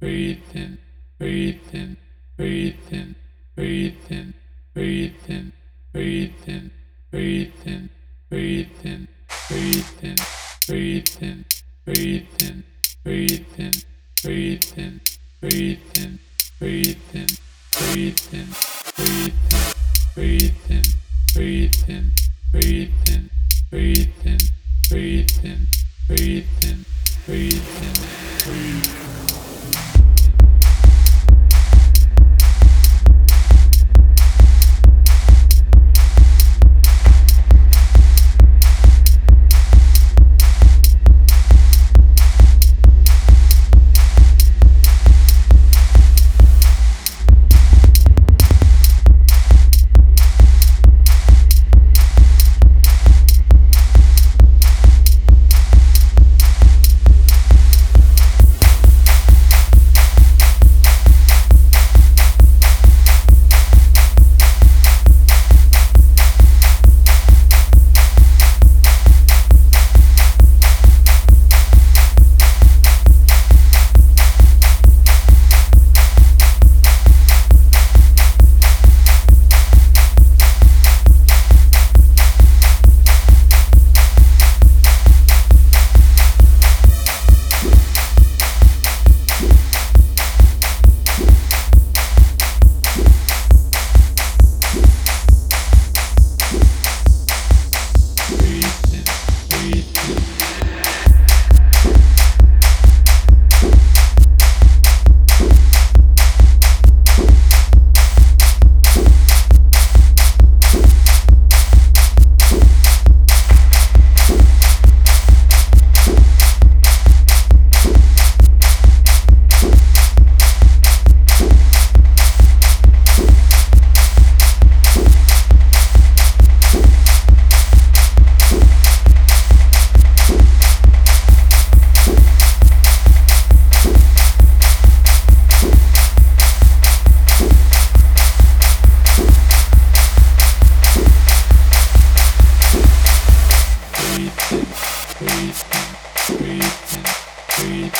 breathe in, breathe in, breathe in, breathe in, breathe in, breathe in, breathe in, breathe in, breathe in, breathe in, breathe in, breathe in, breathe in, breathe in, breathe in, breathe in, breathe in, breathe in, breathe in, breathe in, breathe in, breathe.